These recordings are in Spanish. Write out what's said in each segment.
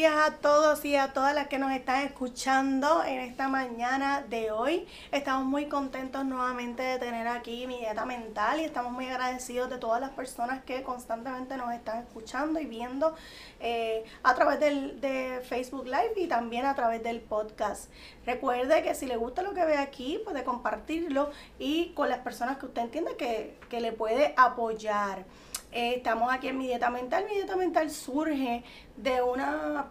días a todos y a todas las que nos están escuchando en esta mañana de hoy. Estamos muy contentos nuevamente de tener aquí mi dieta mental y estamos muy agradecidos de todas las personas que constantemente nos están escuchando y viendo eh, a través del, de Facebook Live y también a través del podcast. Recuerde que si le gusta lo que ve aquí, puede compartirlo y con las personas que usted entiende que, que le puede apoyar. Eh, estamos aquí en mi dieta mental. Mi dieta mental surge de una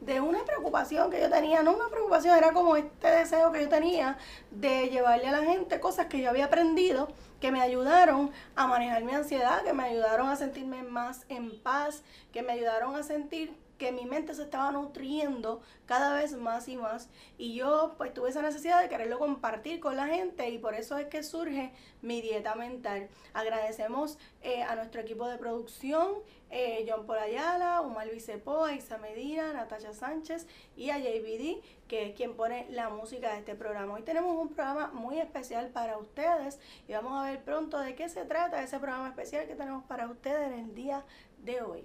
de una preocupación que yo tenía, no una preocupación, era como este deseo que yo tenía de llevarle a la gente cosas que yo había aprendido que me ayudaron a manejar mi ansiedad, que me ayudaron a sentirme más en paz, que me ayudaron a sentir que mi mente se estaba nutriendo cada vez más y más y yo pues tuve esa necesidad de quererlo compartir con la gente y por eso es que surge mi dieta mental. Agradecemos eh, a nuestro equipo de producción, eh, John Paul Ayala, Umar Vicepoa, Isa Medina, Natasha Sánchez y a JBD, que es quien pone la música de este programa. Hoy tenemos un programa muy especial para ustedes y vamos a ver pronto de qué se trata ese programa especial que tenemos para ustedes en el día de hoy.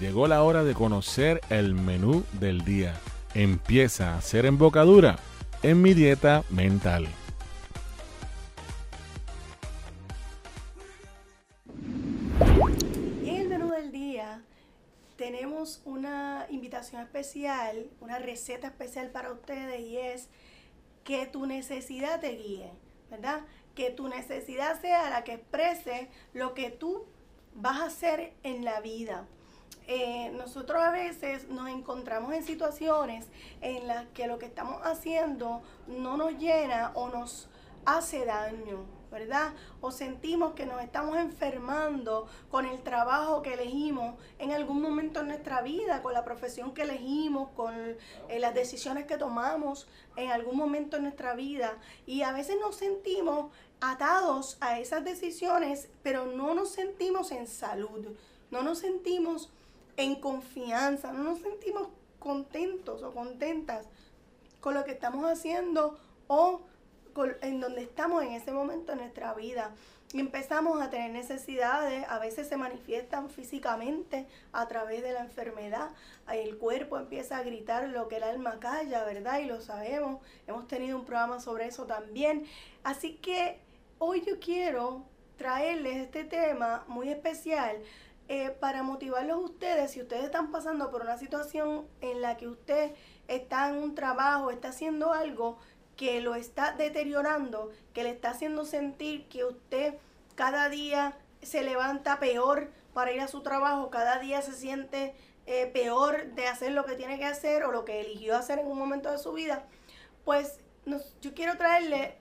Llegó la hora de conocer el menú del día. Empieza a ser embocadura en mi dieta mental. Y en el menú del día tenemos una invitación especial, una receta especial para ustedes y es que tu necesidad te guíe, ¿verdad? Que tu necesidad sea la que exprese lo que tú vas a hacer en la vida. Eh, nosotros a veces nos encontramos en situaciones en las que lo que estamos haciendo no nos llena o nos hace daño, ¿verdad? O sentimos que nos estamos enfermando con el trabajo que elegimos en algún momento en nuestra vida, con la profesión que elegimos, con eh, las decisiones que tomamos en algún momento en nuestra vida. Y a veces nos sentimos atados a esas decisiones, pero no nos sentimos en salud, no nos sentimos en confianza, no nos sentimos contentos o contentas con lo que estamos haciendo o en donde estamos en ese momento de nuestra vida. Empezamos a tener necesidades, a veces se manifiestan físicamente a través de la enfermedad. El cuerpo empieza a gritar lo que el alma calla, ¿verdad? Y lo sabemos. Hemos tenido un programa sobre eso también. Así que hoy yo quiero traerles este tema muy especial eh, para motivarlos ustedes, si ustedes están pasando por una situación en la que usted está en un trabajo, está haciendo algo que lo está deteriorando, que le está haciendo sentir que usted cada día se levanta peor para ir a su trabajo, cada día se siente eh, peor de hacer lo que tiene que hacer o lo que eligió hacer en un momento de su vida, pues yo quiero traerle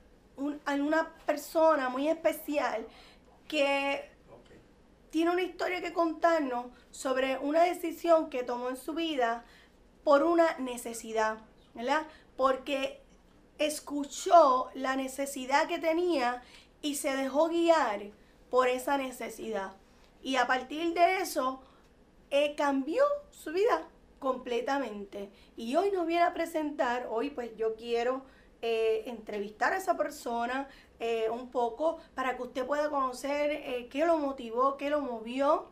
a una persona muy especial que tiene una historia que contarnos sobre una decisión que tomó en su vida por una necesidad, ¿verdad? Porque escuchó la necesidad que tenía y se dejó guiar por esa necesidad. Y a partir de eso, eh, cambió su vida completamente. Y hoy nos viene a presentar, hoy pues yo quiero eh, entrevistar a esa persona, eh, un poco para que usted pueda conocer eh, qué lo motivó, qué lo movió,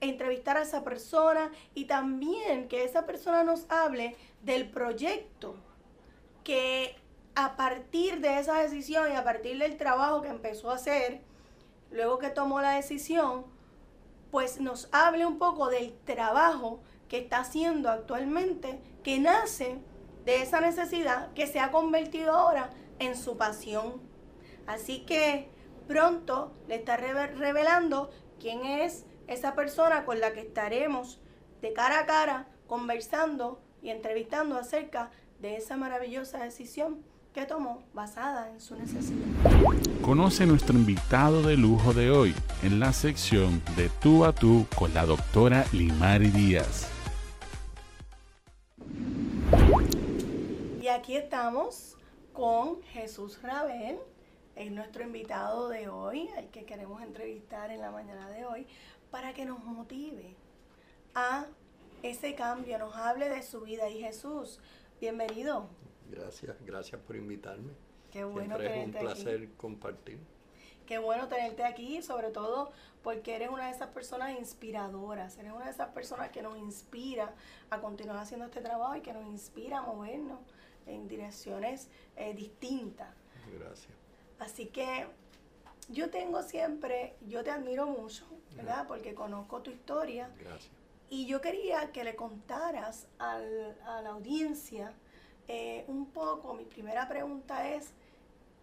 entrevistar a esa persona y también que esa persona nos hable del proyecto que a partir de esa decisión y a partir del trabajo que empezó a hacer, luego que tomó la decisión, pues nos hable un poco del trabajo que está haciendo actualmente, que nace de esa necesidad que se ha convertido ahora en su pasión. Así que pronto le está revelando quién es esa persona con la que estaremos de cara a cara conversando y entrevistando acerca de esa maravillosa decisión que tomó basada en su necesidad. Conoce nuestro invitado de lujo de hoy en la sección de tú a tú con la doctora Limari Díaz. Y aquí estamos con Jesús Rabel, es nuestro invitado de hoy, al que queremos entrevistar en la mañana de hoy, para que nos motive a ese cambio, nos hable de su vida. Y Jesús, bienvenido. Gracias, gracias por invitarme. Qué bueno Siempre es un placer compartir. Qué bueno tenerte aquí, sobre todo porque eres una de esas personas inspiradoras, eres una de esas personas que nos inspira a continuar haciendo este trabajo y que nos inspira a movernos en direcciones eh, distintas. Gracias. Así que yo tengo siempre, yo te admiro mucho, ¿verdad? Porque conozco tu historia. Gracias. Y yo quería que le contaras al, a la audiencia eh, un poco, mi primera pregunta es,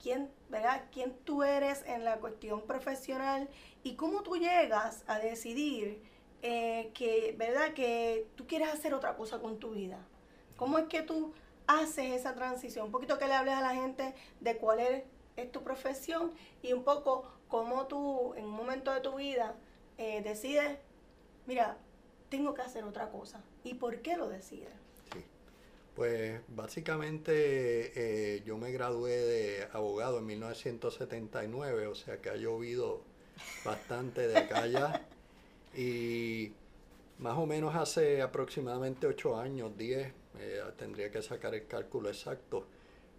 quién, ¿verdad? quién tú eres en la cuestión profesional y cómo tú llegas a decidir eh, que, ¿verdad? que tú quieres hacer otra cosa con tu vida. ¿Cómo es que tú haces esa transición? Un poquito que le hables a la gente de cuál es, tu profesión y un poco cómo tú en un momento de tu vida eh, decides, mira, tengo que hacer otra cosa. ¿Y por qué lo decides? Pues básicamente eh, yo me gradué de abogado en 1979, o sea que ha llovido bastante de acá allá. Y más o menos hace aproximadamente 8 años, 10, eh, tendría que sacar el cálculo exacto,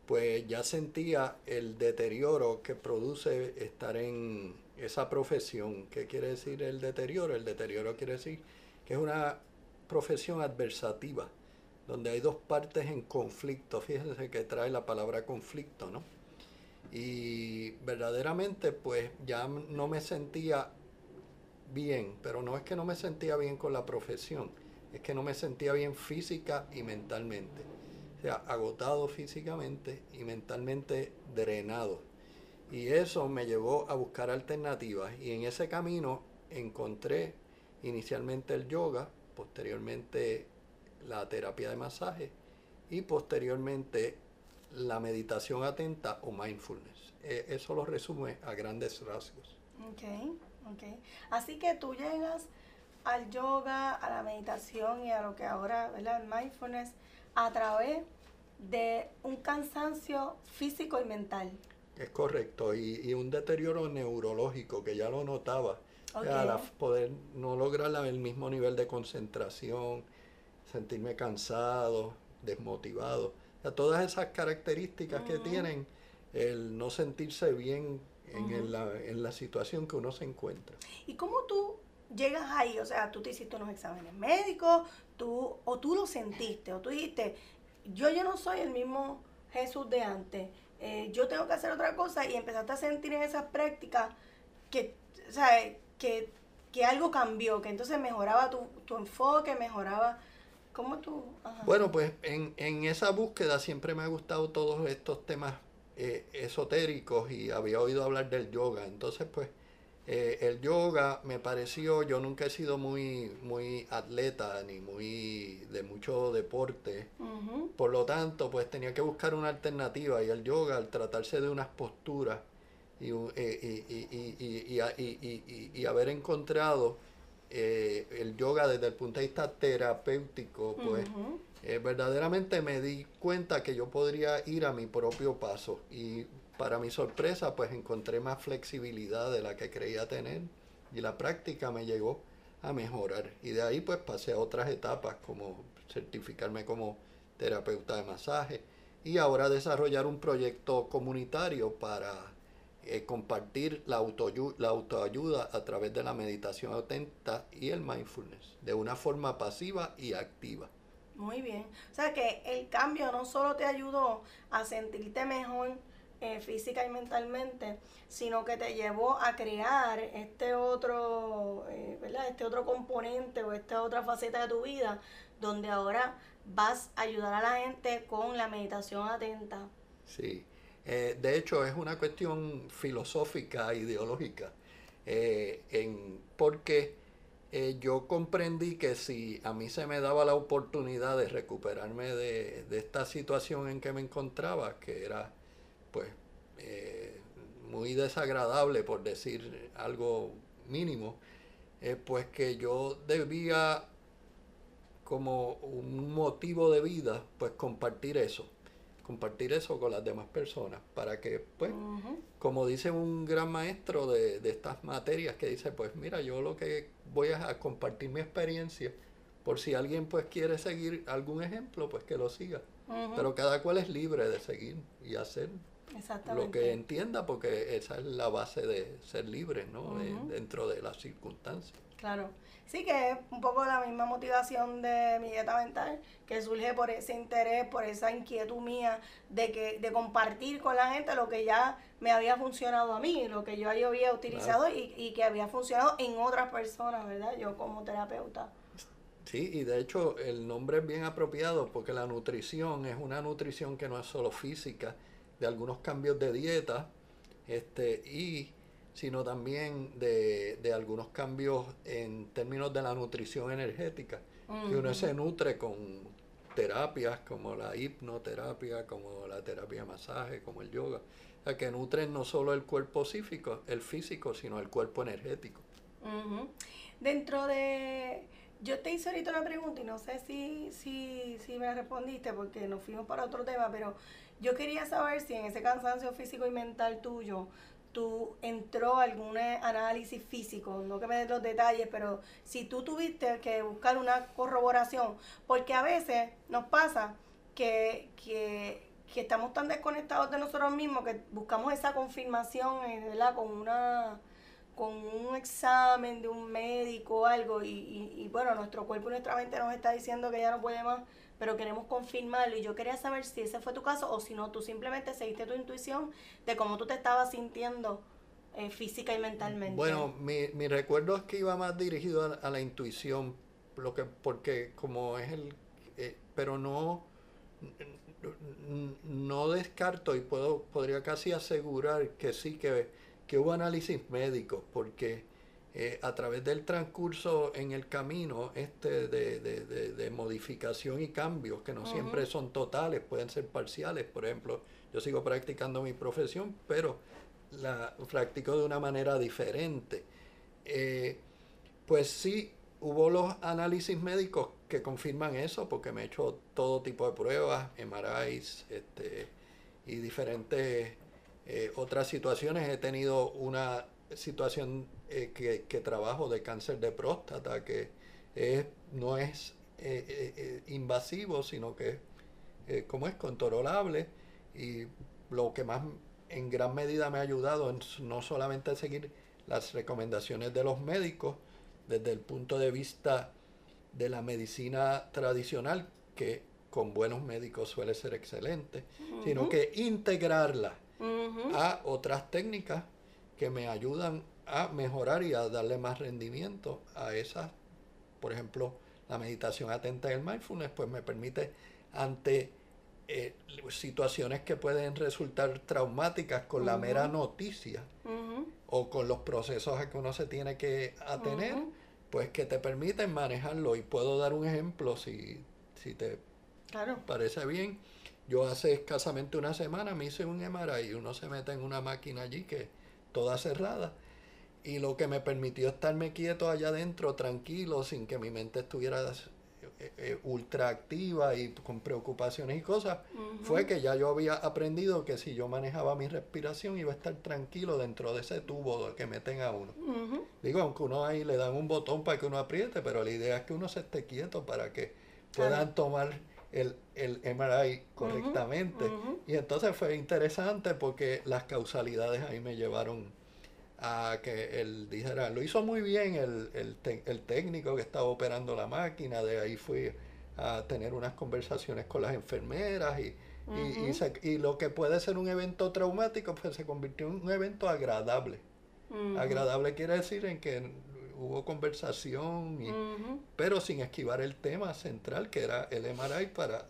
pues ya sentía el deterioro que produce estar en esa profesión. ¿Qué quiere decir el deterioro? El deterioro quiere decir que es una profesión adversativa donde hay dos partes en conflicto. Fíjense que trae la palabra conflicto, ¿no? Y verdaderamente pues ya no me sentía bien, pero no es que no me sentía bien con la profesión, es que no me sentía bien física y mentalmente. O sea, agotado físicamente y mentalmente drenado. Y eso me llevó a buscar alternativas y en ese camino encontré inicialmente el yoga, posteriormente la terapia de masaje y posteriormente la meditación atenta o mindfulness. E, eso lo resume a grandes rasgos. Ok, ok. Así que tú llegas al yoga, a la meditación y a lo que ahora, ¿verdad? Mindfulness a través de un cansancio físico y mental. Es correcto, y, un deterioro neurológico que ya lo notaba. Okay. poder no lograr el mismo nivel de concentración, sentirme cansado, desmotivado. todas esas características que tienen el no sentirse bien en, la, en la situación que uno se encuentra. ¿Y cómo tú llegas ahí? O sea, tú te hiciste unos exámenes médicos, tú, o tú lo sentiste, o tú dijiste, yo ya no soy el mismo Jesús de antes, eh, yo tengo que hacer otra cosa y empezaste a sentir en esas prácticas que, sea, que, que algo cambió, que entonces mejoraba tu, tu enfoque, mejoraba ¿Cómo tú? Bueno, pues en, esa búsqueda siempre me ha gustado todos estos temas eh, esotéricos y había oído hablar del yoga. Entonces, pues, eh, el yoga me pareció, yo nunca he sido muy, muy atleta ni muy de mucho deporte. Por lo tanto, pues tenía que buscar una alternativa y el yoga, al tratarse de unas posturas y, y haber encontrado eh, el yoga desde el punto de vista terapéutico, pues eh, verdaderamente me di cuenta que yo podría ir a mi propio paso y para mi sorpresa pues encontré más flexibilidad de la que creía tener y la práctica me llegó a mejorar y de ahí pues pasé a otras etapas como certificarme como terapeuta de masaje y ahora desarrollar un proyecto comunitario para eh, compartir la autoayuda, la autoayuda a través de la meditación atenta y el mindfulness, de una forma pasiva y activa. Muy bien. O sea que el cambio no solo te ayudó a sentirte mejor eh, física y mentalmente, sino que te llevó a crear este otro, eh, ¿verdad? Este otro componente o esta otra faceta de tu vida, donde ahora vas a ayudar a la gente con la meditación atenta. Sí. Eh, de hecho, es una cuestión filosófica, ideológica, en, porque yo comprendí que si a mí se me daba la oportunidad de recuperarme de, esta situación en que me encontraba, que era pues muy desagradable, por decir algo mínimo, pues que yo debía como un motivo de vida, pues compartir eso compartir eso con las demás personas para que, pues, como dice un gran maestro de, estas materias que dice, pues mira, yo lo que voy a, compartir mi experiencia, por si alguien pues quiere seguir algún ejemplo, pues que lo siga. Pero cada cual es libre de seguir y hacer lo que entienda, porque esa es la base de ser libre, ¿no? dentro de las circunstancias. Claro. Sí, que es un poco la misma motivación de mi dieta mental, que surge por ese interés, por esa inquietud mía de que de compartir con la gente lo que ya me había funcionado a mí, lo que yo había utilizado y, y que había funcionado en otras personas, ¿verdad? Yo como terapeuta. Sí, y de hecho el nombre es bien apropiado porque la nutrición es una nutrición que no es solo física, de algunos cambios de dieta, este, y sino también de, de algunos cambios en términos de la nutrición energética, que uno se nutre con terapias como la hipnoterapia, como la terapia de masaje, como el yoga, o sea, que nutren no solo el cuerpo físico, el físico, sino el cuerpo energético. Dentro de... Yo te hice ahorita una pregunta y no sé si, si, si me respondiste porque nos fuimos para otro tema, pero yo quería saber si en ese cansancio físico y mental tuyo tú entró algún análisis físico, no que me des los detalles, pero si tú tuviste que buscar una corroboración, porque a veces nos pasa que, que, que estamos tan desconectados de nosotros mismos que buscamos esa confirmación, eh, ¿verdad? Con una con un examen de un médico o algo y, y, y bueno, nuestro cuerpo y nuestra mente nos está diciendo que ya no puede más pero queremos confirmarlo y yo quería saber si ese fue tu caso o si no, tú simplemente seguiste tu intuición de cómo tú te estabas sintiendo eh, física y mentalmente. Bueno, mi, mi recuerdo es que iba más dirigido a, la intuición, lo que, porque como es el, eh, pero no, no descarto y puedo, podría casi asegurar que sí, que, que hubo análisis médicos, porque eh, a través del transcurso en el camino este de, de, de, modificación y cambios, que no siempre son totales, pueden ser parciales. Por ejemplo, yo sigo practicando mi profesión, pero la practico de una manera diferente. Eh, pues sí, hubo los análisis médicos que confirman eso, porque me he hecho todo tipo de pruebas, MRIs este, y diferentes eh, otras situaciones. He tenido una situación eh, que, trabajo de cáncer de próstata, que no es eh, eh, invasivo, sino que como es controlable. Y lo que más en gran medida me ha ayudado es no solamente seguir las recomendaciones de los médicos desde el punto de vista de la medicina tradicional, que con buenos médicos suele ser excelente, sino que integrarla a otras técnicas que me ayudan a mejorar y a darle más rendimiento a esas, por ejemplo, la meditación atenta y el mindfulness, pues me permite ante eh, situaciones que pueden resultar traumáticas con la mera noticia o con los procesos a que uno se tiene que atener, pues que te permiten manejarlo. Y puedo dar un ejemplo si, si te parece bien. Yo hace escasamente una semana me hice un MRI y uno se mete en una máquina allí que toda cerrada. Y lo que me permitió estarme quieto allá adentro, tranquilo, sin que mi mente estuviera eh, eh, ultra activa y con preocupaciones y cosas, fue que ya yo había aprendido que si yo manejaba mi respiración iba a estar tranquilo dentro de ese tubo que meten a uno. Digo, aunque uno ahí le dan un botón para que uno apriete, pero la idea es que uno se esté quieto para que puedan tomar el, el MRI correctamente. Y entonces fue interesante porque las causalidades ahí me llevaron a que él dijera, lo hizo muy bien el, el, el, técnico que estaba operando la máquina, de ahí fui a tener unas conversaciones con las enfermeras y, y, y, lo que puede ser un evento traumático, pues se convirtió en un evento agradable. Agradable quiere decir en que hubo conversación, y, pero sin esquivar el tema central que era el MRI para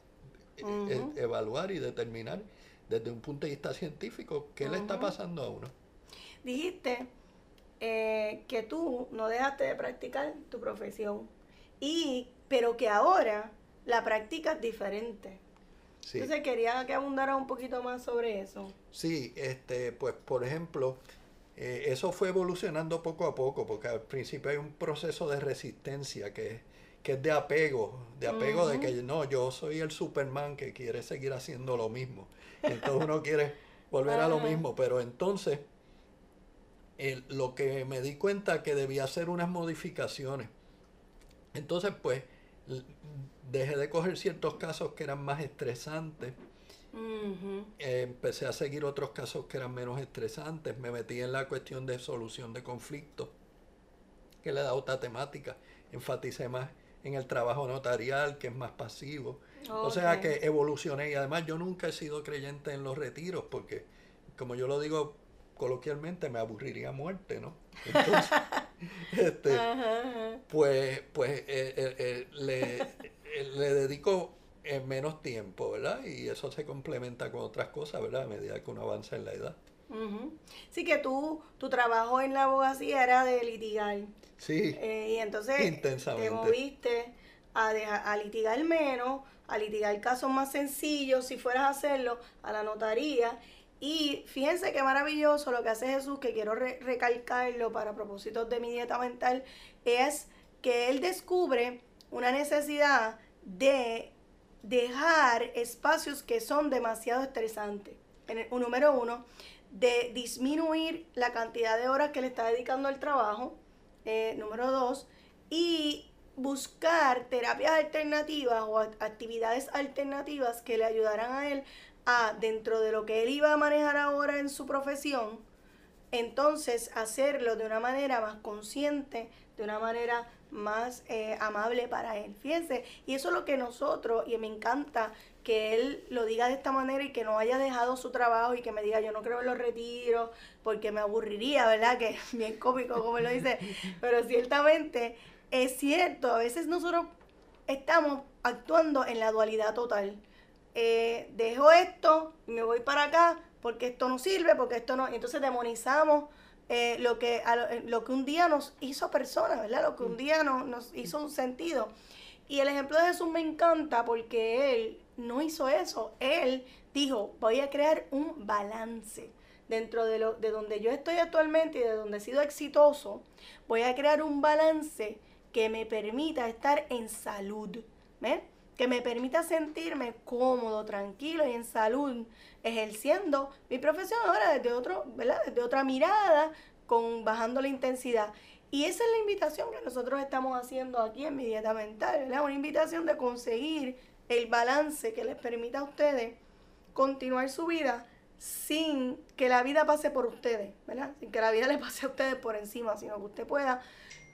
e, e, evaluar y determinar desde un punto de vista científico qué le está pasando a uno. Dijiste eh, que tú no dejaste de practicar tu profesión, y, pero que ahora la practicas diferente. Entonces quería que abundara un poquito más sobre eso. Sí, este, pues por ejemplo, eh, eso fue evolucionando poco a poco, porque al principio hay un proceso de resistencia que, que es de apego, de apego de que no, yo soy el Superman que quiere seguir haciendo lo mismo. entonces uno quiere volver a lo mismo, pero entonces lo que me di cuenta que debía hacer unas modificaciones. Entonces, pues, dejé de coger ciertos casos que eran más estresantes empecé a seguir otros casos que eran menos estresantes. Me metí en la cuestión de solución de conflictos, que le da otra temática. Enfaticé más en el trabajo notarial, que es más pasivo. O sea que evolucioné y además yo nunca he sido creyente en los retiros porque, como yo lo digo coloquialmente, me aburriría muerte, ¿no? Entonces, este, pues, pues eh, eh, eh, le, le dedico menos tiempo, ¿verdad? Y eso se complementa con otras cosas, ¿verdad? A medida que uno avanza en la edad. Sí, que tú, tu trabajo en la abogacía era de litigar. Sí. y entonces te moviste a, a litigar menos, a litigar casos más sencillos, si fueras a hacerlo, a la notaría. Y fíjense qué maravilloso lo que hace Jesús, que quiero recalcarlo para propósitos de mi dieta mental, es que él descubre una necesidad de dejar espacios que son demasiado estresantes. En el, número uno, de disminuir la cantidad de horas que le está dedicando al trabajo. Eh, número dos, y buscar terapias alternativas o actividades alternativas que le ayudaran a él a, dentro de lo que él iba a manejar ahora en su profesión, entonces hacerlo de una manera más consciente, de una manera más eh, amable para él. Fíjense, y eso es lo que nosotros, y me encanta que él lo diga de esta manera y que no haya dejado su trabajo y que me diga yo no creo en los retiros porque me aburriría, ¿verdad? Que es bien cómico como lo dice, pero ciertamente es cierto, a veces nosotros estamos actuando en la dualidad total. Eh, dejo esto me voy para acá porque esto no sirve, porque esto no... Entonces demonizamos eh, lo, que, eh, lo que un día nos hizo persona, ¿verdad? Lo que un día nos hizo un sentido. Y el ejemplo de Jesús me encanta porque él no hizo eso. Él dijo, voy a crear un balance dentro de, lo, de donde yo estoy actualmente y de donde he sido exitoso. Voy a crear un balance que me permita estar en salud, ¿ves? Que me permita sentirme cómodo, tranquilo y en salud, ejerciendo mi profesión ahora desde, otro, ¿verdad? desde otra mirada, con, bajando la intensidad. Y esa es la invitación que nosotros estamos haciendo aquí en mi dieta mental, ¿verdad? Una invitación de conseguir el balance que les permita a ustedes continuar su vida sin que la vida pase por ustedes, ¿verdad? Sin que la vida le pase a ustedes por encima, sino que usted pueda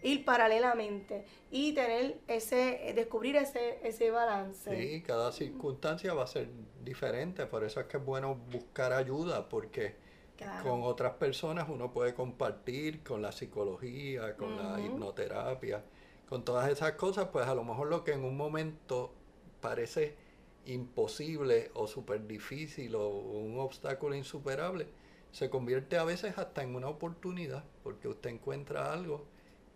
ir paralelamente y tener ese, descubrir ese, ese balance. Sí, cada circunstancia va a ser diferente, por eso es que es bueno buscar ayuda, porque con otras personas uno puede compartir con la psicología, con la hipnoterapia, con todas esas cosas, pues a lo mejor lo que en un momento parece imposible o súper difícil o un obstáculo insuperable, se convierte a veces hasta en una oportunidad, porque usted encuentra algo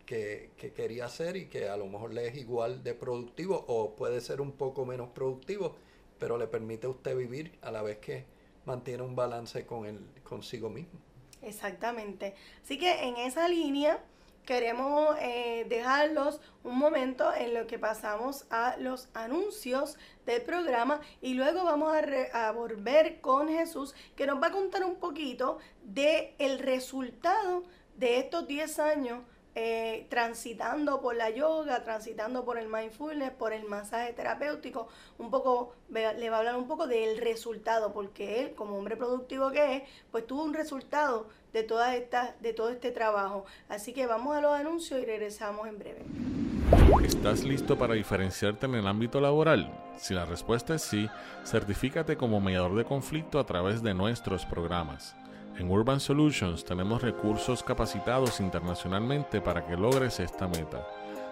que, quería hacer y que a lo mejor le es igual de productivo o puede ser un poco menos productivo, pero le permite a usted vivir a la vez que mantiene un balance con el, consigo mismo. Exactamente. Así que en esa línea queremos eh, dejarlos un momento en lo que pasamos a los anuncios del programa y luego vamos a, a, volver con Jesús que nos va a contar un poquito de el resultado de estos 10 años eh, transitando por la yoga, transitando por el mindfulness, por el masaje terapéutico, un poco, le va a hablar un poco del resultado, porque él, como hombre productivo que es, pues tuvo un resultado de toda esta, de todo este trabajo. Así que vamos a los anuncios y regresamos en breve. ¿Estás listo para diferenciarte en el ámbito laboral? Si la respuesta es sí, certifícate como mediador de conflicto a través de nuestros programas. En Urban Solutions tenemos recursos capacitados internacionalmente para que logres esta meta.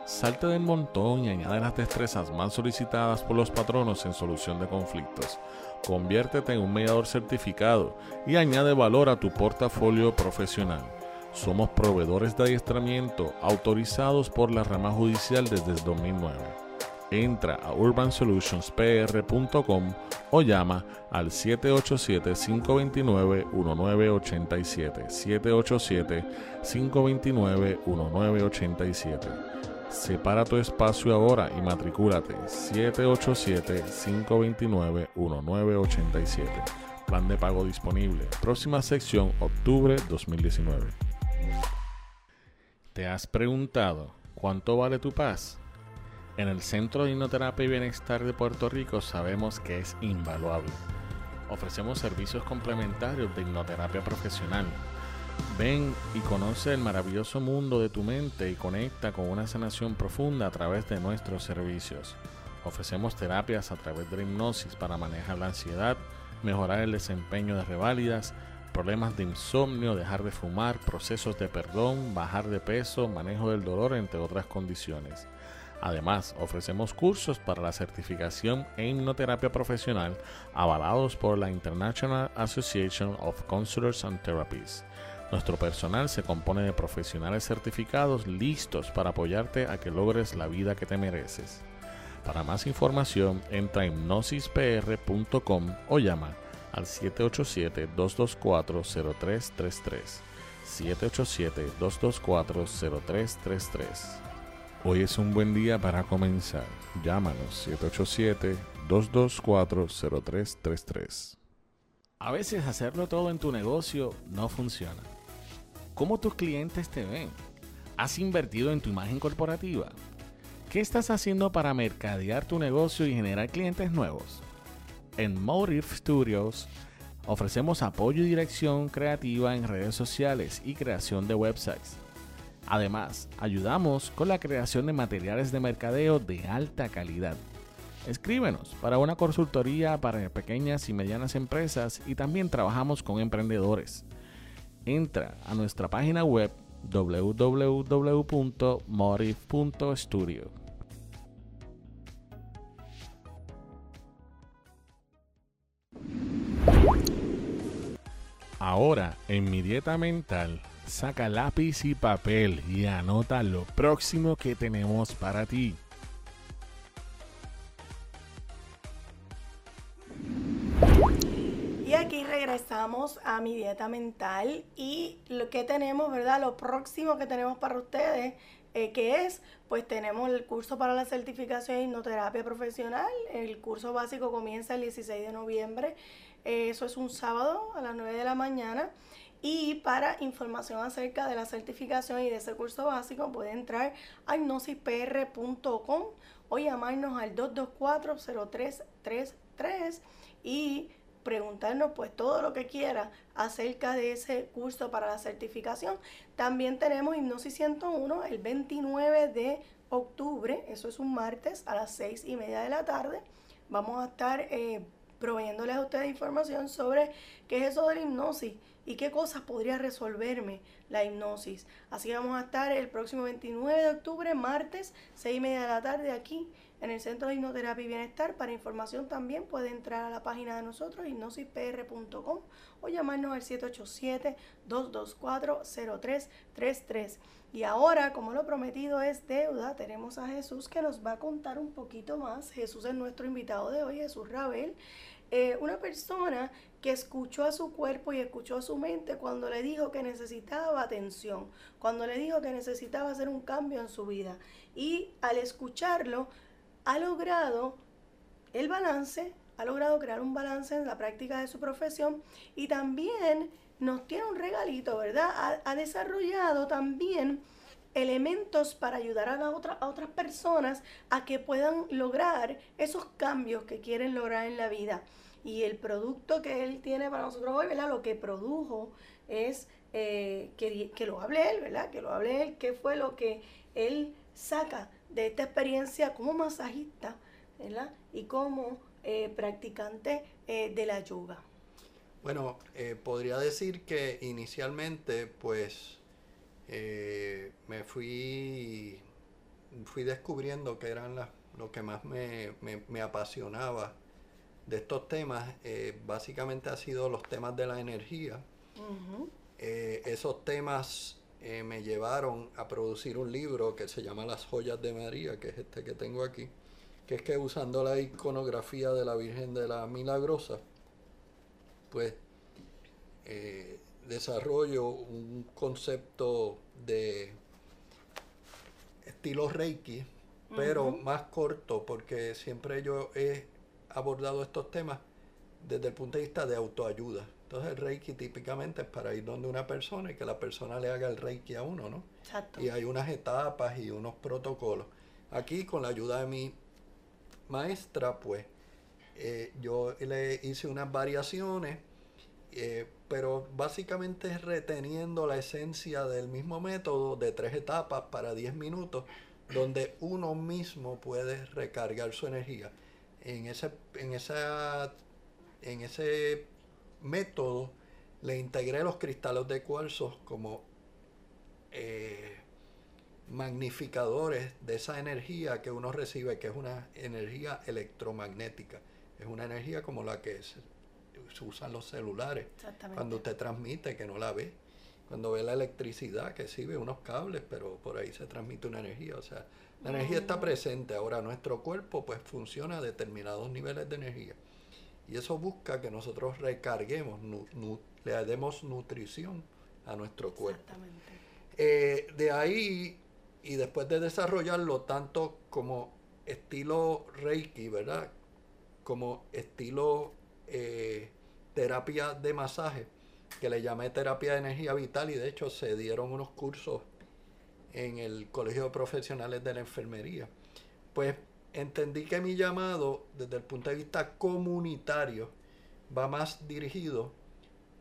Salte del montón y añade las destrezas más solicitadas por los patronos en solución de conflictos. Conviértete en un mediador certificado y añade valor a tu portafolio profesional. Somos proveedores de adiestramiento autorizados por la rama judicial desde 2009 entra a urbansolutionspr.com o llama al 787-529-1987. 787-529-1987. Separa tu espacio ahora y matricúlate. 787-529-1987. Plan de pago disponible. Próxima sección, octubre 2019. ¿Te has preguntado cuánto vale tu paz? En el Centro de Hipnoterapia y Bienestar de Puerto Rico sabemos que es invaluable. ofrecemos servicios complementarios de hipnoterapia profesional. Ven y conoce el maravilloso mundo de tu mente y conecta con una sanación profunda a través de nuestros servicios. Ofrecemos terapias a través de la hipnosis para manejar la ansiedad, mejorar el desempeño de reválidas, problemas de insomnio, dejar de fumar, procesos de perdón, bajar de peso, manejo del dolor, entre otras condiciones. Además, ofrecemos cursos para la certificación en hipnoterapia profesional avalados por la International Association of Counselors and Therapies. Nuestro personal se compone de profesionales certificados listos para apoyarte a que logres la vida que te mereces. Para más información, entra a hipnosispr.com o llama al 787-224-0333. 787-224-0333. Hoy es un buen día para comenzar. Llámanos 787-224-0333. A veces hacerlo todo en tu negocio no funciona. ¿Cómo tus clientes te ven? ¿Has invertido en tu imagen corporativa? ¿Qué estás haciendo para mercadear tu negocio y generar clientes nuevos? En Motive Studios ofrecemos apoyo y dirección creativa en redes sociales y creación de websites Además, ayudamos con la creación de materiales de mercadeo de alta calidad. Escríbenos para una consultoría para pequeñas y medianas empresas y también trabajamos con emprendedores. Entra a nuestra página web www.motive.studio. Ahora, en mi dieta mental, saca lápiz y papel y anota lo próximo que tenemos para ti. Y aquí regresamos a mi dieta mental y lo que tenemos, ¿verdad? Lo próximo que tenemos para ustedes, eh, que es, pues tenemos el curso para la certificación de hipnoterapia profesional. El curso básico comienza el 16 de noviembre. Eh, eso es un sábado a las 9 de la mañana. Y para información acerca de la certificación y de ese curso básico, puede entrar a hignosispr.com o llamarnos al 224-0333 y preguntarnos pues todo lo que quiera acerca de ese curso para la certificación. También tenemos Hipnosis 101 el 29 de octubre, eso es un martes a las 6 y media de la tarde. Vamos a estar eh, proveyéndoles a ustedes información sobre qué es eso de la hipnosis y qué cosas podría resolverme la hipnosis. Así vamos a estar el próximo 29 de octubre, martes, 6 y media de la tarde, aquí en el Centro de Hipnoterapia y Bienestar. Para información también puede entrar a la página de nosotros, hipnosispr.com, o llamarnos al 787-224-0333. Y ahora, como lo prometido es deuda, tenemos a Jesús que nos va a contar un poquito más. Jesús es nuestro invitado de hoy, Jesús Rabel. Eh, una persona que escuchó a su cuerpo y escuchó a su mente cuando le dijo que necesitaba atención, cuando le dijo que necesitaba hacer un cambio en su vida. Y al escucharlo, ha logrado el balance, ha logrado crear un balance en la práctica de su profesión y también nos tiene un regalito, ¿verdad? Ha, desarrollado también elementos para ayudar a, a otras personas a que puedan lograr esos cambios que quieren lograr en la vida y el producto que él tiene para nosotros hoy, ¿verdad? Lo que produjo es eh, que, que, lo hable él, ¿verdad? Que lo hable él, qué fue lo que él saca de esta experiencia como masajista, ¿verdad? Y como eh, practicante eh, de la yoga. Bueno, podría decir que inicialmente, pues, me fui, fui descubriendo que eran las, lo que más me, me, me apasionaba de estos temas eh, básicamente ha sido los temas de la energía. Eh, esos temas eh, me llevaron a producir un libro que se llama Las joyas de María, que es este que tengo aquí, que es que usando la iconografía de la Virgen de la Milagrosa, pues desarrollo un concepto de estilo Reiki, pero más corto, porque siempre yo he abordado estos temas desde el punto de vista de autoayuda. Entonces el Reiki típicamente es para ir donde una persona y que la persona le haga el Reiki a uno, ¿no? Exacto. Y hay unas etapas y unos protocolos. Aquí con la ayuda de mi maestra, pues eh, yo le hice unas variaciones, eh, pero básicamente reteniendo la esencia del mismo método de tres etapas para 10 minutos, donde uno mismo puede recargar su energía. En ese, en esa, en ese método le integré los cristales de cuarzo como eh, magnificadores de esa energía que uno recibe, que es una energía electromagnética. Es una energía como la que se, usan los celulares. Cuando usted transmite, que no la ve. Cuando ve la electricidad, que sí ve unos cables, pero por ahí se transmite una energía. O sea, la energía está presente. Ahora, nuestro cuerpo pues funciona a determinados niveles de energía. Y eso busca que nosotros recarguemos, le demos nutrición a nuestro cuerpo. Exactamente. Eh, de ahí, y después de desarrollarlo tanto como estilo Reiki, ¿verdad? Como estilo eh, terapia de masaje, que le llamé terapia de energía vital, y de hecho se dieron unos cursos en el Colegio de Profesionales de la Enfermería. Pues entendí que mi llamado, desde el punto de vista comunitario, va más dirigido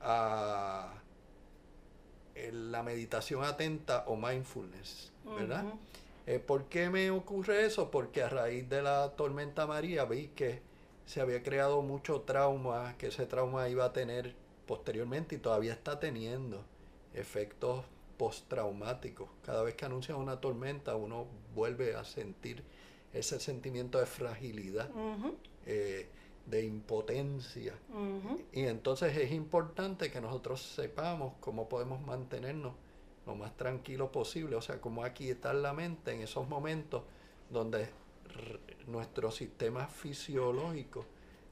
a la meditación atenta o mindfulness, ¿verdad? Eh, ¿Por qué me ocurre eso? Porque a raíz de la tormenta María vi que se había creado mucho trauma, que ese trauma iba a tener posteriormente y todavía está teniendo efectos postraumáticos. Cada vez que anuncian una tormenta uno vuelve a sentir ese sentimiento de fragilidad, eh, de impotencia. Y entonces es importante que nosotros sepamos cómo podemos mantenernos lo más tranquilo posible, o sea, cómo aquí está la mente en esos momentos donde nuestro sistema fisiológico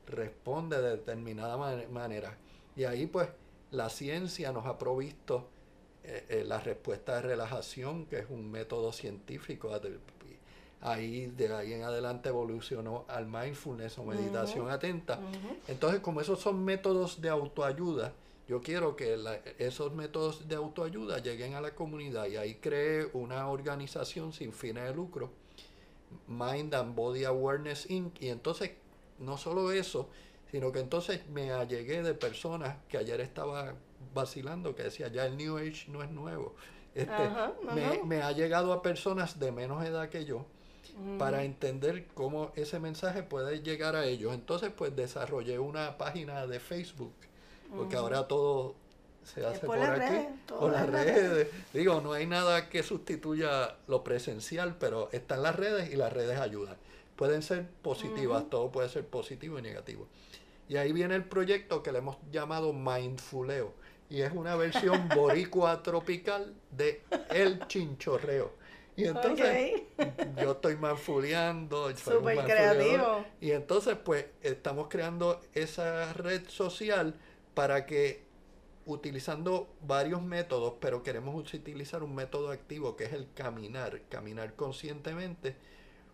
responde de determinada manera. Y ahí pues la ciencia nos ha provisto eh, eh, la respuesta de relajación, que es un método científico ahí de ahí en adelante evolucionó al mindfulness o meditación atenta. Entonces, como esos son métodos de autoayuda, yo quiero que esos métodos de autoayuda lleguen a la comunidad y ahí creé una organización sin fines de lucro, Mind and Body Awareness Inc. Y entonces, no solo eso, sino que entonces me allegué de personas que ayer estaba vacilando, que decía, ya el New Age no es nuevo. Este, me, me, ha llegado a personas de menos edad que yo, para entender cómo ese mensaje puede llegar a ellos. Entonces, pues desarrollé una página de Facebook, porque ahora todo se hace por, aquí, por las redes. Digo, no hay nada que sustituya lo presencial, pero están las redes y las redes ayudan. Pueden ser positivas, todo puede ser positivo y negativo. Y ahí viene el proyecto que le hemos llamado Mindfuleo. Y es una versión boricua tropical de El Chinchorreo. Y entonces yo estoy manfuleando. Súper creativo. Y entonces pues estamos creando esa red social para que utilizando varios métodos, pero queremos utilizar un método activo que es el caminar, caminar conscientemente,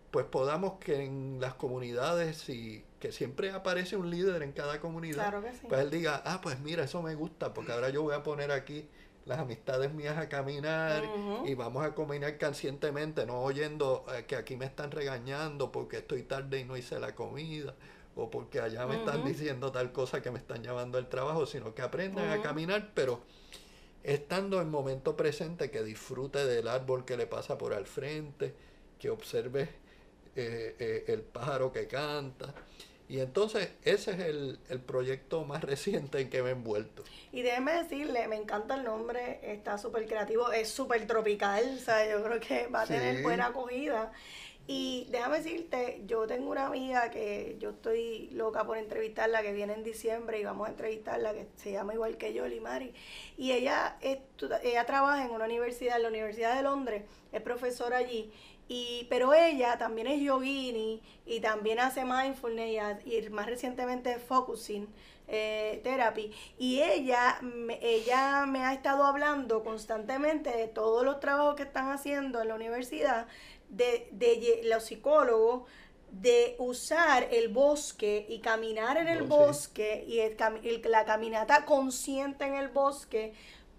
pues podamos que en las comunidades y que siempre aparece un líder en cada comunidad, pues él diga, ah, pues mira, eso me gusta, porque ahora yo voy a poner aquí las amistades mías a caminar y vamos a caminar conscientemente, no oyendo eh, que aquí me están regañando porque estoy tarde y no hice la comida o porque allá me están diciendo tal cosa que me están llamando al trabajo, sino que aprendan a caminar, pero estando en momento presente, que disfrute del árbol que le pasa por al frente, que observe eh, eh, el pájaro que canta, y entonces ese es el, proyecto más reciente en que me he envuelto. Y déjeme decirle, me encanta el nombre, está súper creativo, es súper tropical, o sea, yo creo que va a tener buena acogida. Y déjame decirte, yo tengo una amiga que yo estoy loca por entrevistarla, que viene en diciembre y vamos a entrevistarla, que se llama igual que yo, Limari. Y ella, ella trabaja en una universidad, en la Universidad de Londres, es profesora allí. Y, pero ella también es yogini y también hace mindfulness y, más recientemente focusing eh, therapy. Y ella, ella me ha estado hablando constantemente de todos los trabajos que están haciendo en la universidad, de, de los psicólogos, de usar el bosque y caminar en el bosque y la caminata consciente en el bosque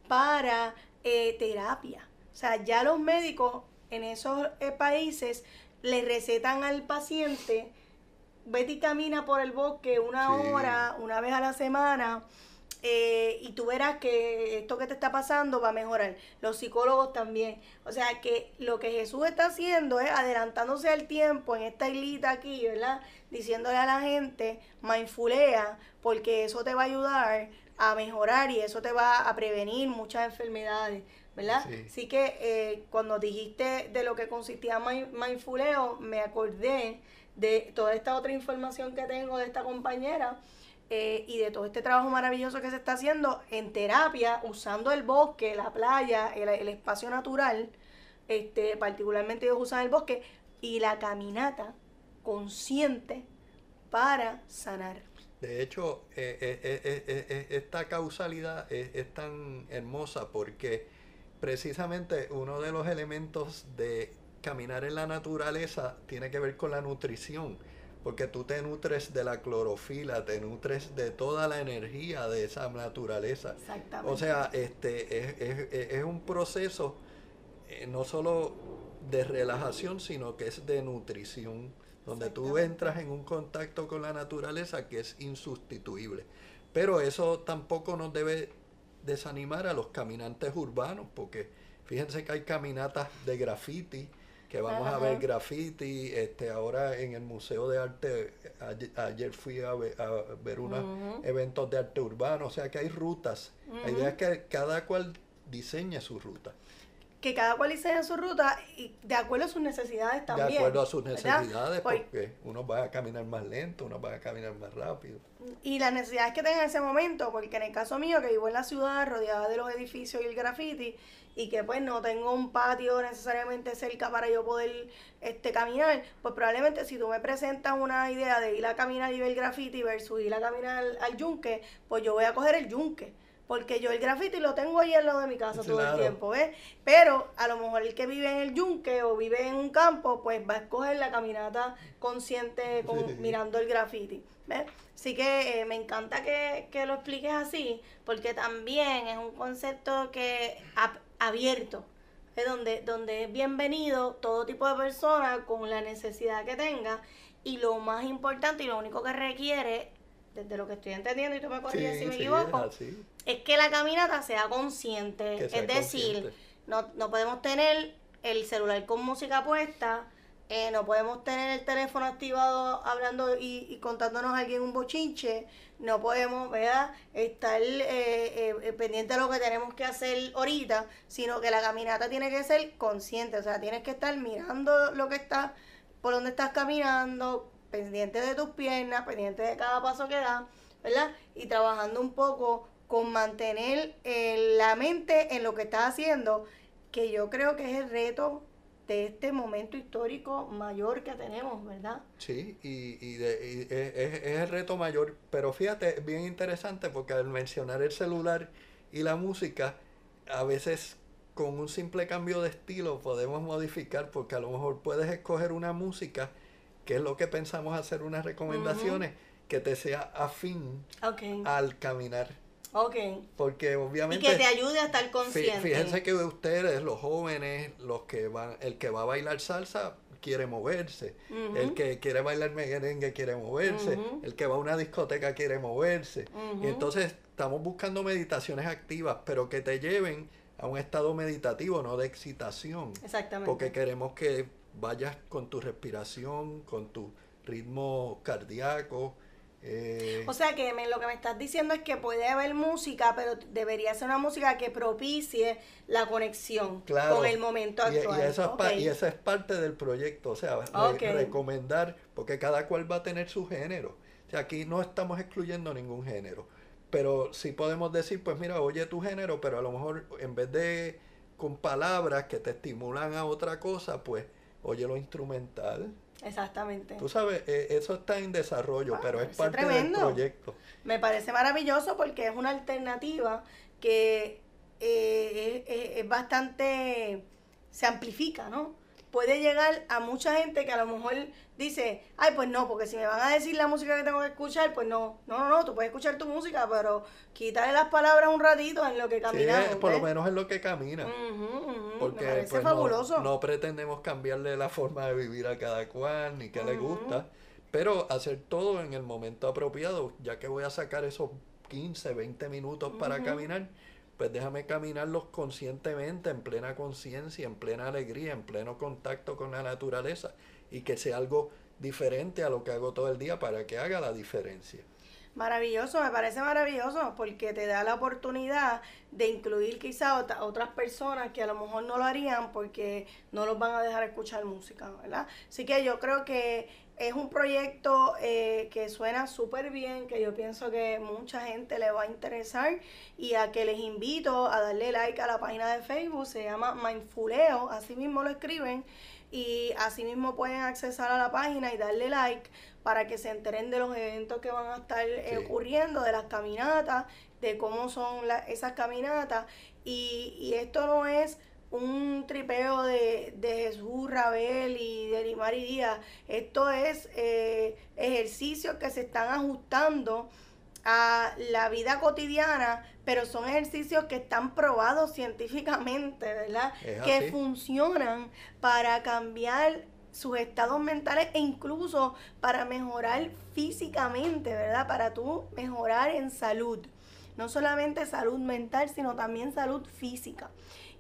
para eh, terapia. O sea, ya los médicos en esos eh, países le recetan al paciente vete y camina por el bosque una Sí. hora, una vez a la semana, eh, y tú verás que esto que te está pasando va a mejorar. Los psicólogos también. O sea que lo que Jesús está haciendo es adelantándose al tiempo en esta islita aquí, ¿verdad? Diciéndole a la gente, mindfulea, porque eso te va a ayudar a mejorar y eso te va a prevenir muchas enfermedades, ¿verdad? Sí. Así que eh, cuando dijiste de lo que consistía mind- mindfuleo, me acordé de toda esta otra información que tengo de esta compañera eh, y de todo este trabajo maravilloso que se está haciendo en terapia, usando el bosque, la playa, el, el espacio natural, este, particularmente ellos usan el bosque, y la caminata consciente para sanar. De hecho, eh, eh, eh, eh, eh, eh, esta causalidad es, es tan hermosa porque precisamente uno de los elementos de caminar en la naturaleza tiene que ver con la nutrición, porque tú te nutres de la clorofila, te nutres de toda la energía de esa naturaleza. Exactamente. O sea, este es, es- es- un proceso eh, no solo de relajación, sino que es de nutrición, donde tú entras en un contacto con la naturaleza que es insustituible. Pero eso tampoco nos debe desanimar a los caminantes urbanos, porque fíjense que hay caminatas de graffiti, que vamos a ver graffiti, este, ahora en el Museo de Arte, ayer, ayer fui a ver, a ver unos eventos de arte urbano, o sea que hay rutas. La idea es que cada cual diseñe su ruta, que cada cual diseñe su ruta y de acuerdo a sus necesidades también. de acuerdo a sus necesidades, Por- porque unos van a caminar más lento, unos van a caminar más rápido. y las necesidades que tenga en ese momento, porque en el caso mío, que vivo en la ciudad, rodeada de los edificios y el graffiti, y que pues no tengo un patio necesariamente cerca para yo poder este caminar, pues probablemente si tú me presentas una idea de ir a caminar y ver graffiti versus ir a caminar al, al yunque, pues yo voy a coger el yunque. Porque yo el graffiti lo tengo ahí al lado de mi casa todo el tiempo, ¿ves? Pero a lo mejor el que vive en el yunque o vive en un campo, pues va a escoger la caminata consciente con- Sí. mirando el graffiti, ¿ves? Así que eh, me encanta que, que lo expliques así, porque también es un concepto que ab- abierto, es donde, donde es bienvenido todo tipo de persona con la necesidad que tenga y lo más importante y lo único que requiere, desde lo que estoy entendiendo y tú me corriges si me sí, equivoco, es así. es que la caminata sea consciente. Que sea es decir, consciente. no, no podemos tener el celular con música puesta, eh, no podemos tener el teléfono activado hablando y, y contándonos a alguien un bochinche, no podemos ¿verdad? estar eh, eh, eh, pendiente de lo que tenemos que hacer ahorita, sino que la caminata tiene que ser consciente, o sea, tienes que estar mirando lo que está, por donde estás caminando, pendiente de tus piernas, pendiente de cada paso que das, ¿verdad? Y trabajando un poco con mantener eh, la mente en lo que estás haciendo, que yo creo que es el reto de este momento histórico mayor que tenemos, ¿verdad? Sí, y, y de- y es, es- el reto mayor, pero fíjate, es bien interesante porque al mencionar el celular y la música, a veces con un simple cambio de estilo podemos modificar porque a lo mejor puedes escoger una música, que es lo que pensamos hacer unas recomendaciones, que te sea afín al caminar, ok. porque Y obviamente... que te ayude a estar consciente. Fíjense que ustedes, los jóvenes, los que van, el que va a bailar salsa quiere moverse, el que quiere bailar merengue quiere moverse, el que va a una discoteca quiere moverse. Y entonces estamos buscando meditaciones activas, pero que te lleven a un estado meditativo, no de excitación. Exactamente. Porque queremos que vayas con tu respiración, con tu ritmo cardíaco. eh, O sea que me- lo que me estás diciendo es que puede haber música, pero debería ser una música que propicie la conexión Claro. con el momento actual. Y, esa es parte del proyecto, o sea, re- Ok. recomendar, porque cada cual va a tener su género. O sea, aquí no estamos excluyendo ningún género, pero sí podemos decir, pues mira, oye tu género, pero a lo mejor en vez de con palabras que te estimulan a otra cosa, pues oye lo instrumental. Exactamente. Tú sabes, eh, eso está en desarrollo, Ah, pero es parte tremendo. del proyecto. Me parece maravilloso porque es una alternativa que eh, es, es- es bastante, se amplifica, ¿no? Puede llegar a mucha gente que a lo mejor dice, ay, pues no, porque si me van a decir la música que tengo que escuchar, pues no, no, no, no, tú puedes escuchar tu música, pero quítale las palabras un ratito en lo que Sí, caminamos. por lo menos es lo que camina. Porque me pues, no- fabuloso. No, pretendemos cambiarle la forma de vivir a cada cual, ni qué le Ujú. gusta, pero hacer todo en el momento apropiado, ya que voy a sacar esos 15, 20 minutos para caminar, pues déjame caminarlos conscientemente, en plena conciencia, en plena alegría, en pleno contacto con la naturaleza y que sea algo diferente a lo que hago todo el día para que haga la diferencia. Maravilloso, me parece maravilloso porque te da la oportunidad de incluir quizá otras personas que a lo mejor no lo harían porque no los van a dejar escuchar música, ¿verdad? Así que yo creo que es un proyecto eh, que suena súper bien, que yo pienso que mucha gente le va a interesar y a que les invito a darle like a la página de Facebook, se llama Mindfuleo, así mismo lo escriben y así mismo pueden accesar a la página y darle like para que se enteren de los eventos que van a estar eh, ocurriendo, de las caminatas, de cómo son esas caminatas. Y, y, esto no es un tripeo de, Jesús Rabel y de Limar y Díaz. Esto es eh, ejercicios que se están ajustando a la vida cotidiana, pero son ejercicios que están probados científicamente, ¿verdad? Que funcionan para cambiar sus estados mentales e incluso para mejorar físicamente, ¿verdad? Para tú mejorar en salud. No solamente salud mental, sino también salud física.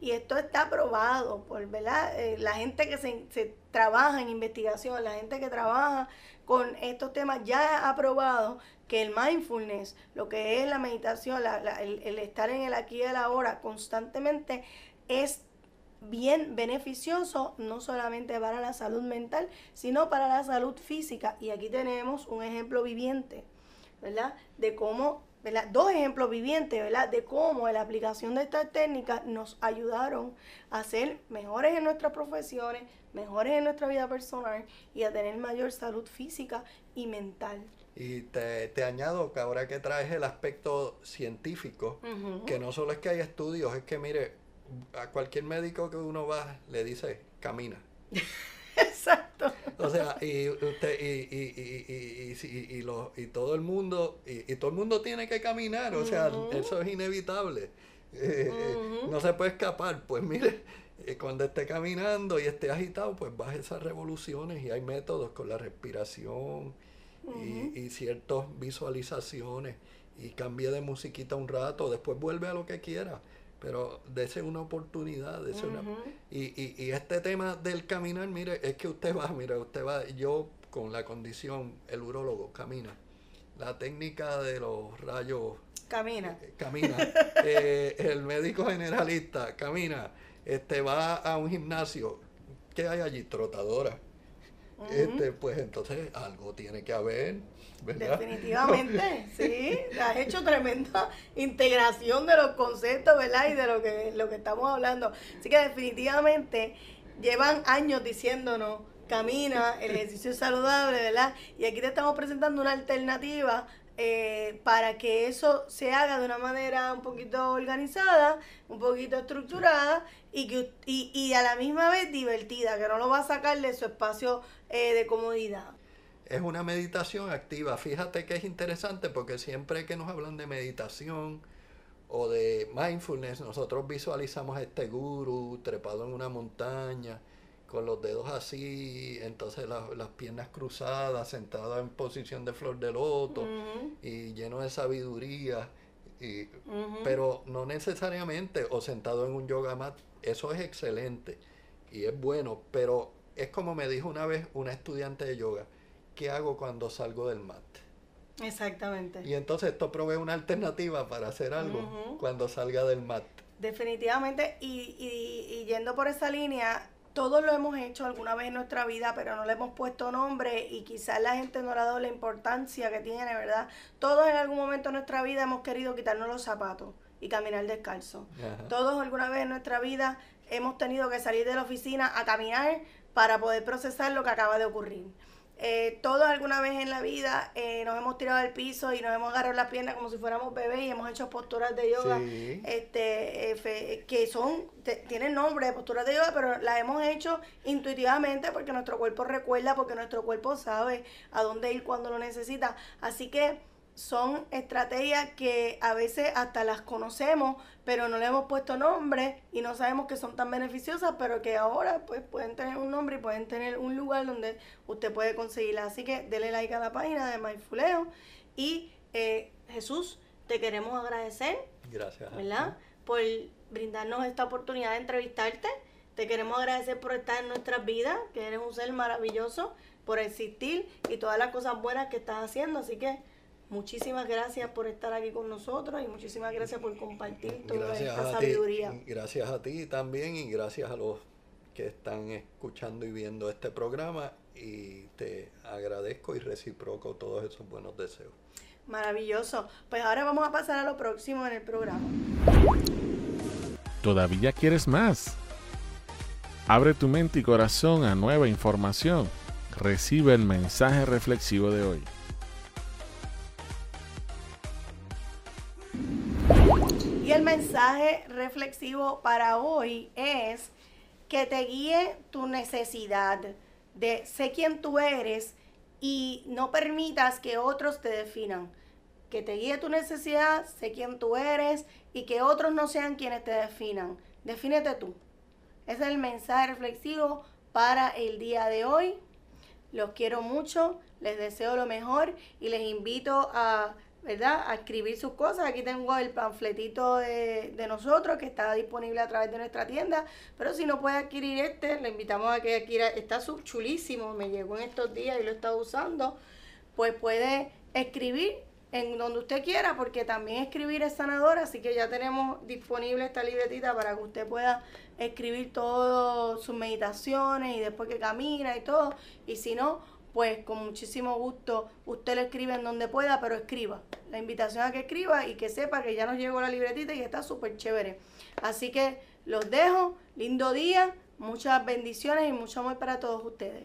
Y esto está probado por, ¿verdad? Eh, la gente que se, se, trabaja en investigación, la gente que trabaja con estos temas ya ha probado que el mindfulness, lo que es la meditación, el, el estar en el aquí y el ahora constantemente, es bien beneficioso no solamente para la salud mental, sino para la salud física. Y aquí tenemos un ejemplo viviente, ¿verdad? De cómo, ¿verdad? Dos ejemplos vivientes, ¿verdad? De cómo la aplicación de estas técnicas nos ayudaron a ser mejores en nuestras profesiones, mejores en nuestra vida personal y a tener mayor salud física y mental. Y te, te, añado que ahora que traes el aspecto científico, que no solo es que hay estudios, es que mire, a cualquier médico que uno va le dice, camina. Exacto. O sea, y usted, y, y, y, y, lo, y todo el mundo, y, todo el mundo tiene que caminar, o sea, eso es inevitable. Eh, no se puede escapar. Pues mire, eh, cuando esté caminando y esté agitado, pues baje esas revoluciones y hay métodos con la respiración y, ciertas visualizaciones y cambie de musiquita un rato, después vuelve a lo que quiera pero dese una oportunidad, dese una... Y, y, y este tema del caminar, mire, es que usted va, mire, usted va, yo con la condición, el urólogo camina. La técnica de los rayos... Camina. Eh, camina. Eh, el médico generalista camina. Este va a un gimnasio. ¿Qué hay allí? Trotadora. Este, pues entonces algo tiene que haber Definitivamente, sí. Has hecho tremenda integración de los conceptos, ¿verdad? Y de lo que, lo que estamos hablando. Así que definitivamente llevan años diciéndonos, camina, el ejercicio saludable, ¿verdad? Y aquí te estamos presentando una alternativa eh, para que eso se haga de una manera un poquito organizada, un poquito estructurada y, que, y, y a la misma vez divertida, que no lo va a sacar de su espacio eh, de comodidad es una meditación activa. Fíjate que es interesante porque siempre que nos hablan de meditación o de mindfulness, nosotros visualizamos a este guru trepado en una montaña, con los dedos así, entonces las piernas cruzadas, sentado en posición de flor de loto y lleno de sabiduría. Y, Pero no necesariamente, o sentado en un yoga mat, eso es excelente y es bueno, pero es como me dijo una vez una estudiante de yoga, ¿qué hago cuando salgo del mat? Exactamente. Y entonces esto provee una alternativa para hacer algo cuando salga del mat. Definitivamente, y, y, yendo por esa línea, todos lo hemos hecho alguna vez en nuestra vida, pero no le hemos puesto nombre y quizás la gente no le ha dado la importancia que tiene, ¿verdad? Todos en algún momento de nuestra vida hemos querido quitarnos los zapatos y caminar descalzo. Todos alguna vez en nuestra vida hemos tenido que salir de la oficina a caminar para poder procesar lo que acaba de ocurrir. Eh, todos alguna vez en la vida eh, nos hemos tirado al piso y nos hemos agarrado las piernas como si fuéramos bebés y hemos hecho posturas de yoga este eh, que son tienen nombre de posturas de yoga pero las hemos hecho intuitivamente porque nuestro cuerpo recuerda porque nuestro cuerpo sabe a dónde ir cuando lo necesita así que son estrategias que a veces hasta las conocemos, pero no le hemos puesto nombre y no sabemos que son tan beneficiosas, pero que ahora pues pueden tener un nombre y pueden tener un lugar donde usted puede conseguirlas. Así que dele like a la página de Mindfuleo y eh, Jesús, te queremos agradecer. Gracias. ¿Verdad? Por brindarnos esta oportunidad de entrevistarte. Te queremos agradecer por estar en nuestras vidas, que eres un ser maravilloso, por existir y todas las cosas buenas que estás haciendo. Así que Muchísimas gracias por estar aquí con nosotros y muchísimas gracias por compartir toda esta sabiduría. gracias a ti también y gracias a los que están escuchando y viendo este programa y te agradezco y reciproco todos esos buenos deseos. Maravilloso. Pues ahora vamos a pasar a lo próximo en el programa. ¿Todavía quieres más? Abre tu mente y corazón a nueva información. Recibe el mensaje reflexivo de hoy. Y el mensaje reflexivo para hoy es que te guíe tu necesidad de sé quién tú eres y no permitas que otros te definan. Que te guíe tu necesidad, sé quién tú eres y que otros no sean quienes te definan. Defínete tú. Ese es el mensaje reflexivo para el día de hoy. Los quiero mucho, les deseo lo mejor y les invito a ¿verdad? A escribir sus cosas. Aquí tengo el panfletito de, de, nosotros que está disponible a través de nuestra tienda. Pero si no puede adquirir este, le invitamos a que adquiera. Está chulísimo, me llegó en estos días y lo he estado usando. Pues puede escribir en donde usted quiera, porque también escribir es sanador. Así que ya tenemos disponible esta libretita para que usted pueda escribir todas sus meditaciones y después que camina y todo. Y si no, pues con muchísimo gusto usted le escribe en donde pueda, pero escriba. La invitación a que escriba y que sepa que ya nos llegó la libretita y está súper chévere. Así que los dejo, lindo día, muchas bendiciones y mucho amor para todos ustedes.